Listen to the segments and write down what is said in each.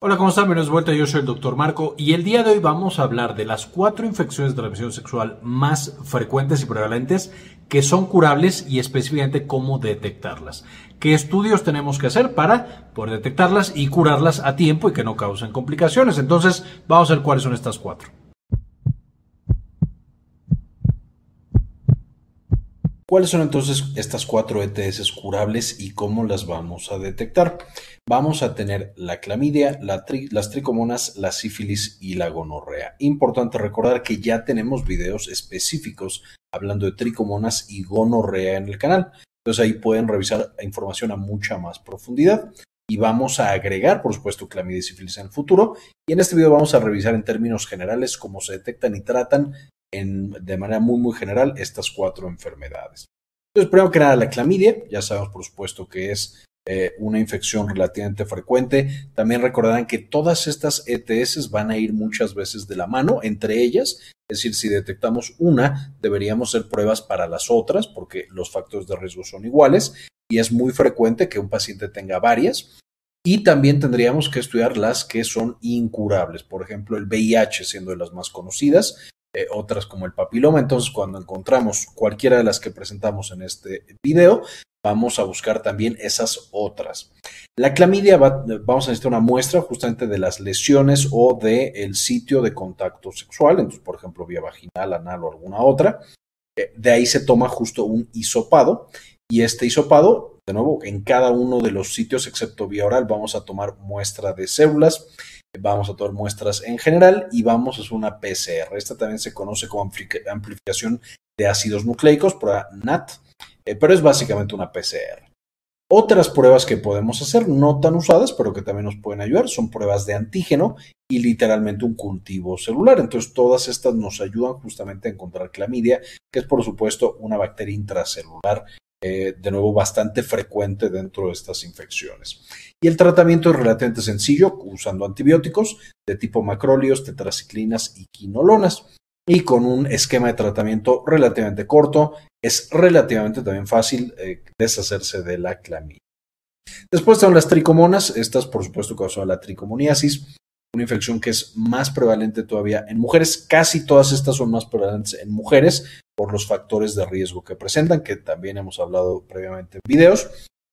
Hola, ¿cómo están? Bienvenidos de vuelta. Yo soy el doctor Marco y el día de hoy vamos a hablar de las cuatro infecciones de transmisión sexual más frecuentes y prevalentes que son curables y específicamente cómo detectarlas. ¿Qué estudios tenemos que hacer para poder detectarlas y curarlas a tiempo y que no causen complicaciones? Entonces, vamos a ver cuáles son estas cuatro. ¿Cuáles son entonces estas cuatro ETS curables y cómo las vamos a detectar? Vamos a tener la clamidia, las tricomonas, la sífilis y la gonorrea. Importante recordar que ya tenemos videos específicos hablando de tricomonas y gonorrea en el canal. Entonces ahí pueden revisar información a mucha más profundidad. Y vamos a agregar, por supuesto, clamidia y sífilis en el futuro. Y en este video vamos a revisar en términos generales cómo se detectan y tratan de manera muy, muy general estas cuatro enfermedades. Entonces, primero que nada, la clamidia, ya sabemos por supuesto que es eh, una infección relativamente frecuente. También recordarán que todas estas ETS van a ir muchas veces de la mano entre ellas. Es decir, si detectamos una, deberíamos hacer pruebas para las otras porque los factores de riesgo son iguales y es muy frecuente que un paciente tenga varias. Y también tendríamos que estudiar las que son incurables, por ejemplo, el VIH siendo de las más conocidas, eh, otras como el papiloma. Entonces, cuando encontramos cualquiera de las que presentamos en este video, vamos a buscar también esas otras. La clamidia vamos a necesitar una muestra justamente de las lesiones o del el sitio de contacto sexual, entonces, por ejemplo, vía vaginal, anal o alguna otra. Eh, de ahí se toma justo un hisopado y este hisopado, de nuevo, en cada uno de los sitios excepto vía oral, vamos a tomar muestra de células vamos a tomar muestras en general y vamos a hacer una PCR. Esta también se conoce como amplificación de ácidos nucleicos, por NAT, eh, pero es básicamente una PCR. Otras pruebas que podemos hacer, no tan usadas, pero que también nos pueden ayudar, son pruebas de antígeno y literalmente un cultivo celular. Entonces, todas estas nos ayudan justamente a encontrar clamidia, que es por supuesto una bacteria intracelular eh, de nuevo bastante frecuente dentro de estas infecciones. Y el tratamiento es relativamente sencillo, usando antibióticos de tipo macróleos, tetraciclinas y quinolonas. Y con un esquema de tratamiento relativamente corto, es relativamente también fácil eh, deshacerse de la clamidia. Después están las tricomonas, estas por supuesto causan la tricomoniasis, una infección que es más prevalente todavía en mujeres. Casi todas estas son más prevalentes en mujeres por los factores de riesgo que presentan, que también hemos hablado previamente en videos.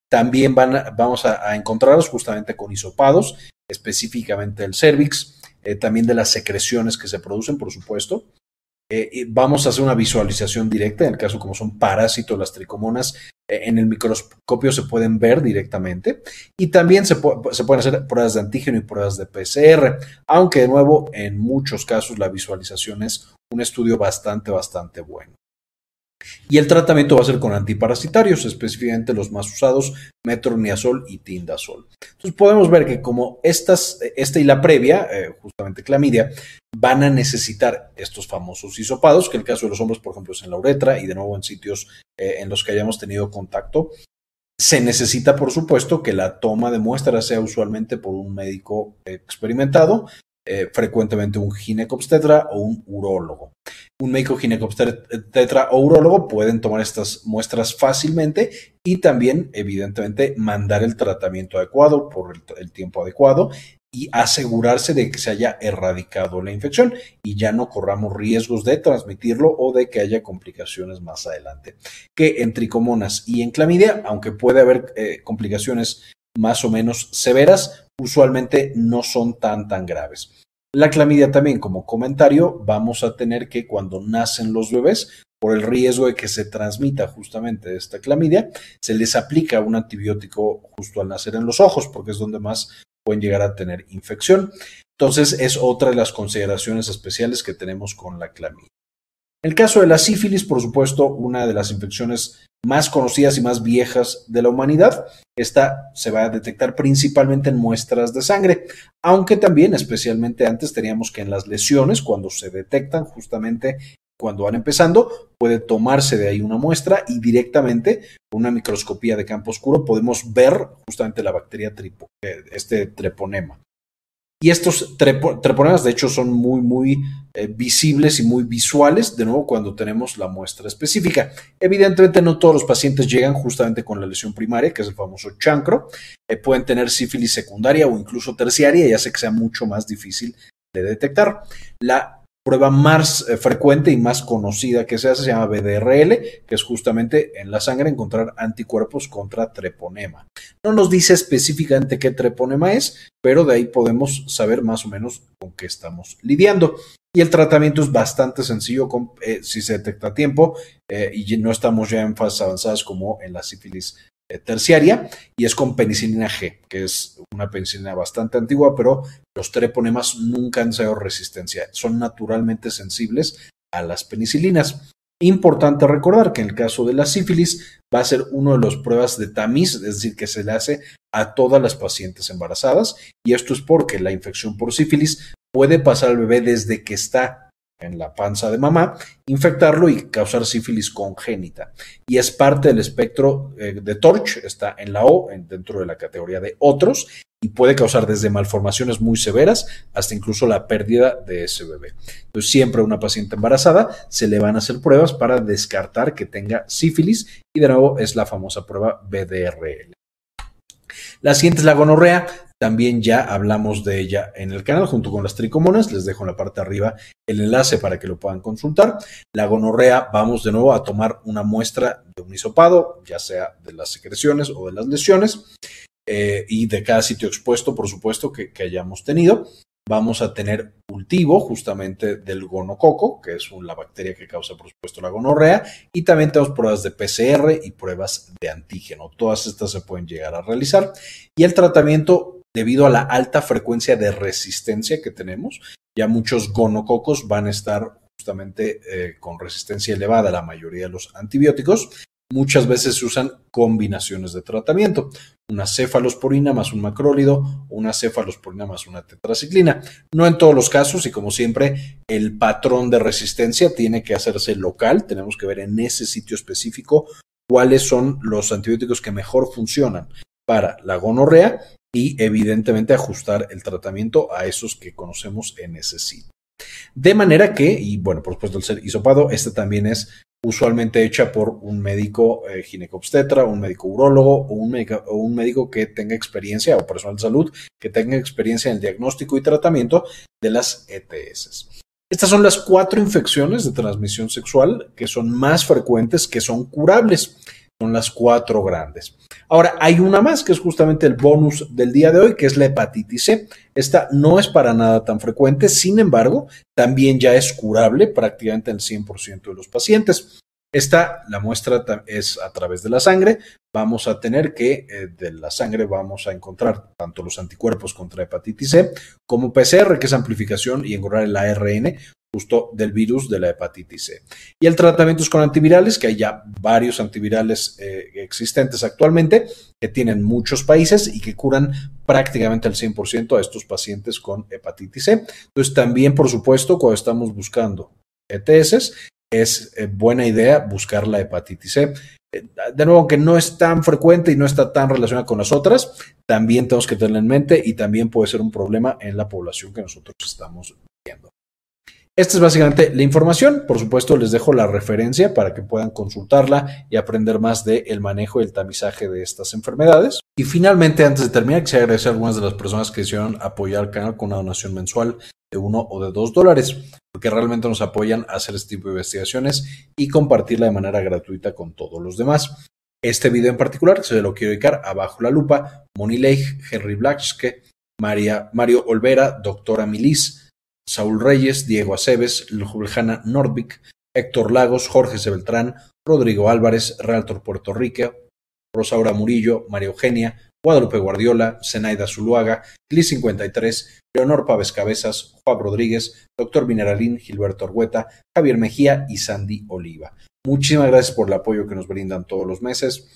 También van vamos a, encontrarlos justamente con hisopados, específicamente el cervix, eh, también de las secreciones que se producen, por supuesto. Eh, vamos a hacer una visualización directa, en el caso como son parásitos, las tricomonas, en el microscopio se pueden ver directamente y también se, se, pueden hacer pruebas de antígeno y pruebas de PCR, aunque de nuevo en muchos casos la visualización es un estudio bastante, bastante bueno. Y el tratamiento va a ser con antiparasitarios, específicamente los más usados, metronidazol y tindazol. Entonces podemos ver que como esta y la previa, eh, justamente clamidia, van a necesitar estos famosos hisopados, que el caso de los hombres, por ejemplo, es en la uretra y de nuevo en sitios eh, en los que hayamos tenido contacto. Se necesita, por supuesto, que la toma de muestras sea usualmente por un médico experimentado, eh, frecuentemente un ginecobstetra o un urólogo un médico ginecobstetra o urólogo pueden tomar estas muestras fácilmente y también, evidentemente, mandar el tratamiento adecuado por el, tiempo adecuado y asegurarse de que se haya erradicado la infección y ya no corramos riesgos de transmitirlo o de que haya complicaciones más adelante. Que en tricomonas y en clamidia, aunque puede haber eh, complicaciones más o menos severas, usualmente no son tan tan graves. La clamidia también, como comentario, vamos a tener que cuando nacen los bebés, por el riesgo de que se transmita justamente esta clamidia, se les aplica un antibiótico justo al nacer en los ojos, porque es donde más pueden llegar a tener infección. Entonces, es otra de las consideraciones especiales que tenemos con la clamidia. El caso de la sífilis, por supuesto, una de las infecciones más conocidas y más viejas de la humanidad. Esta se va a detectar principalmente en muestras de sangre, aunque también, especialmente antes, teníamos que en las lesiones, cuando se detectan justamente cuando van empezando, puede tomarse de ahí una muestra y directamente con una microscopía de campo oscuro podemos ver justamente la bacteria tripo, eh, este treponema. Y estos treponemas, de hecho, son muy, muy eh, visibles y muy visuales, de nuevo, cuando tenemos la muestra específica. Evidentemente, no todos los pacientes llegan justamente con la lesión primaria, que es el famoso chancro. Eh, pueden tener sífilis secundaria o incluso terciaria, y hace que sea mucho más difícil de detectar. La prueba más eh, frecuente y más conocida que se hace se llama BDRL, que es justamente en la sangre encontrar anticuerpos contra treponema. No nos dice específicamente qué treponema es, pero de ahí podemos saber más o menos con qué estamos lidiando. Y el tratamiento es bastante sencillo eh, si se detecta a tiempo eh, y no estamos ya en fases avanzadas como en la sífilis terciaria y es con penicilina G, que es una penicilina bastante antigua, pero los treponemas nunca han sido resistencia, son naturalmente sensibles a las penicilinas. Importante recordar que en el caso de la sífilis va a ser una de las pruebas de tamiz, es decir, que se le hace a todas las pacientes embarazadas y esto es porque la infección por sífilis puede pasar al bebé desde que está en la panza de mamá, infectarlo y causar sífilis congénita. Y es parte del espectro eh, de Torch, está en la O, dentro de la categoría de otros, y puede causar desde malformaciones muy severas hasta incluso la pérdida de ese bebé. Entonces, siempre a una paciente embarazada se le van a hacer pruebas para descartar que tenga sífilis, y de nuevo es la famosa prueba BDRL. La siguiente es la gonorrea. También ya hablamos de ella en el canal junto con las tricomonas. Les dejo en la parte de arriba el enlace para que lo puedan consultar. La gonorrea, vamos de nuevo a tomar una muestra de un hisopado, ya sea de las secreciones o de las lesiones, eh, y de cada sitio expuesto, por supuesto, que hayamos tenido vamos a tener cultivo justamente del gonococo, que es la bacteria que causa, por supuesto, la gonorrea, y también tenemos pruebas de PCR y pruebas de antígeno. Todas estas se pueden llegar a realizar. Y el tratamiento, debido a la alta frecuencia de resistencia que tenemos, ya muchos gonococos van a estar justamente eh, con resistencia elevada a la mayoría de los antibióticos Muchas veces se usan combinaciones de tratamiento, una cefalosporina más un macrólido, una cefalosporina más una tetraciclina. No en todos los casos y como siempre el patrón de resistencia tiene que hacerse local, tenemos que ver en ese sitio específico cuáles son los antibióticos que mejor funcionan para la gonorrea y evidentemente ajustar el tratamiento a esos que conocemos en ese sitio. De manera que, y bueno, por supuesto el ser hisopado, este también es usualmente hecha por un médico eh, ginecobstetra, un médico urólogo o un, o un médico que tenga experiencia o personal de salud que tenga experiencia en el diagnóstico y tratamiento de las ETS. Estas son las cuatro infecciones de transmisión sexual que son más frecuentes, que son curables. Son las cuatro grandes. Ahora, hay una más que es justamente el bonus del día de hoy, que es la hepatitis C. Esta no es para nada tan frecuente, sin embargo, también ya es curable prácticamente en el 100% de los pacientes. Esta, la muestra es a través de la sangre. Vamos a tener que eh, de la sangre vamos a encontrar tanto los anticuerpos contra hepatitis C como PCR, que es amplificación y encontrar el ARN justo del virus de la hepatitis C. Y el tratamiento es con antivirales, que hay ya varios antivirales eh, existentes actualmente, que tienen muchos países y que curan prácticamente al 100% a estos pacientes con hepatitis C. Entonces también, por supuesto, cuando estamos buscando ETS, es eh, buena idea buscar la hepatitis C. Eh, de nuevo, aunque no es tan frecuente y no está tan relacionada con las otras, también tenemos que tenerla en mente y también puede ser un problema en la población que nosotros estamos. Esta es básicamente la información. Por supuesto, les dejo la referencia para que puedan consultarla y aprender más del manejo y el tamizaje de estas enfermedades. Y finalmente, antes de terminar, quisiera agradecer a algunas de las personas que decidieron apoyar al canal con una donación mensual de uno o de dos dólares, porque realmente nos apoyan a hacer este tipo de investigaciones y compartirla de manera gratuita con todos los demás. Este video en particular se lo quiero dedicar a Bajo la Lupa, Moni Leigh, Henry Blackske, María, Mario Olvera, Doctora Milis, Saúl Reyes, Diego Aceves, Juliana Nordvik, Héctor Lagos, Jorge Sebeltrán, Rodrigo Álvarez, Realtor Puerto Rico, Rosaura Murillo, María Eugenia, Guadalupe Guardiola, Zenaida Zuluaga, Gli 53, Leonor Pávez Cabezas, Juan Rodríguez, Doctor Mineralín, Gilberto Argueta, Javier Mejía y Sandy Oliva. Muchísimas gracias por el apoyo que nos brindan todos los meses.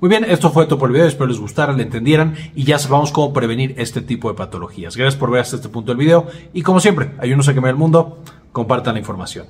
Muy bien, esto fue todo por el video, espero les gustara, le entendieran y ya sabemos cómo prevenir este tipo de patologías. Gracias por ver hasta este punto del video y como siempre, ayúdenos a quemar el mundo, compartan la información.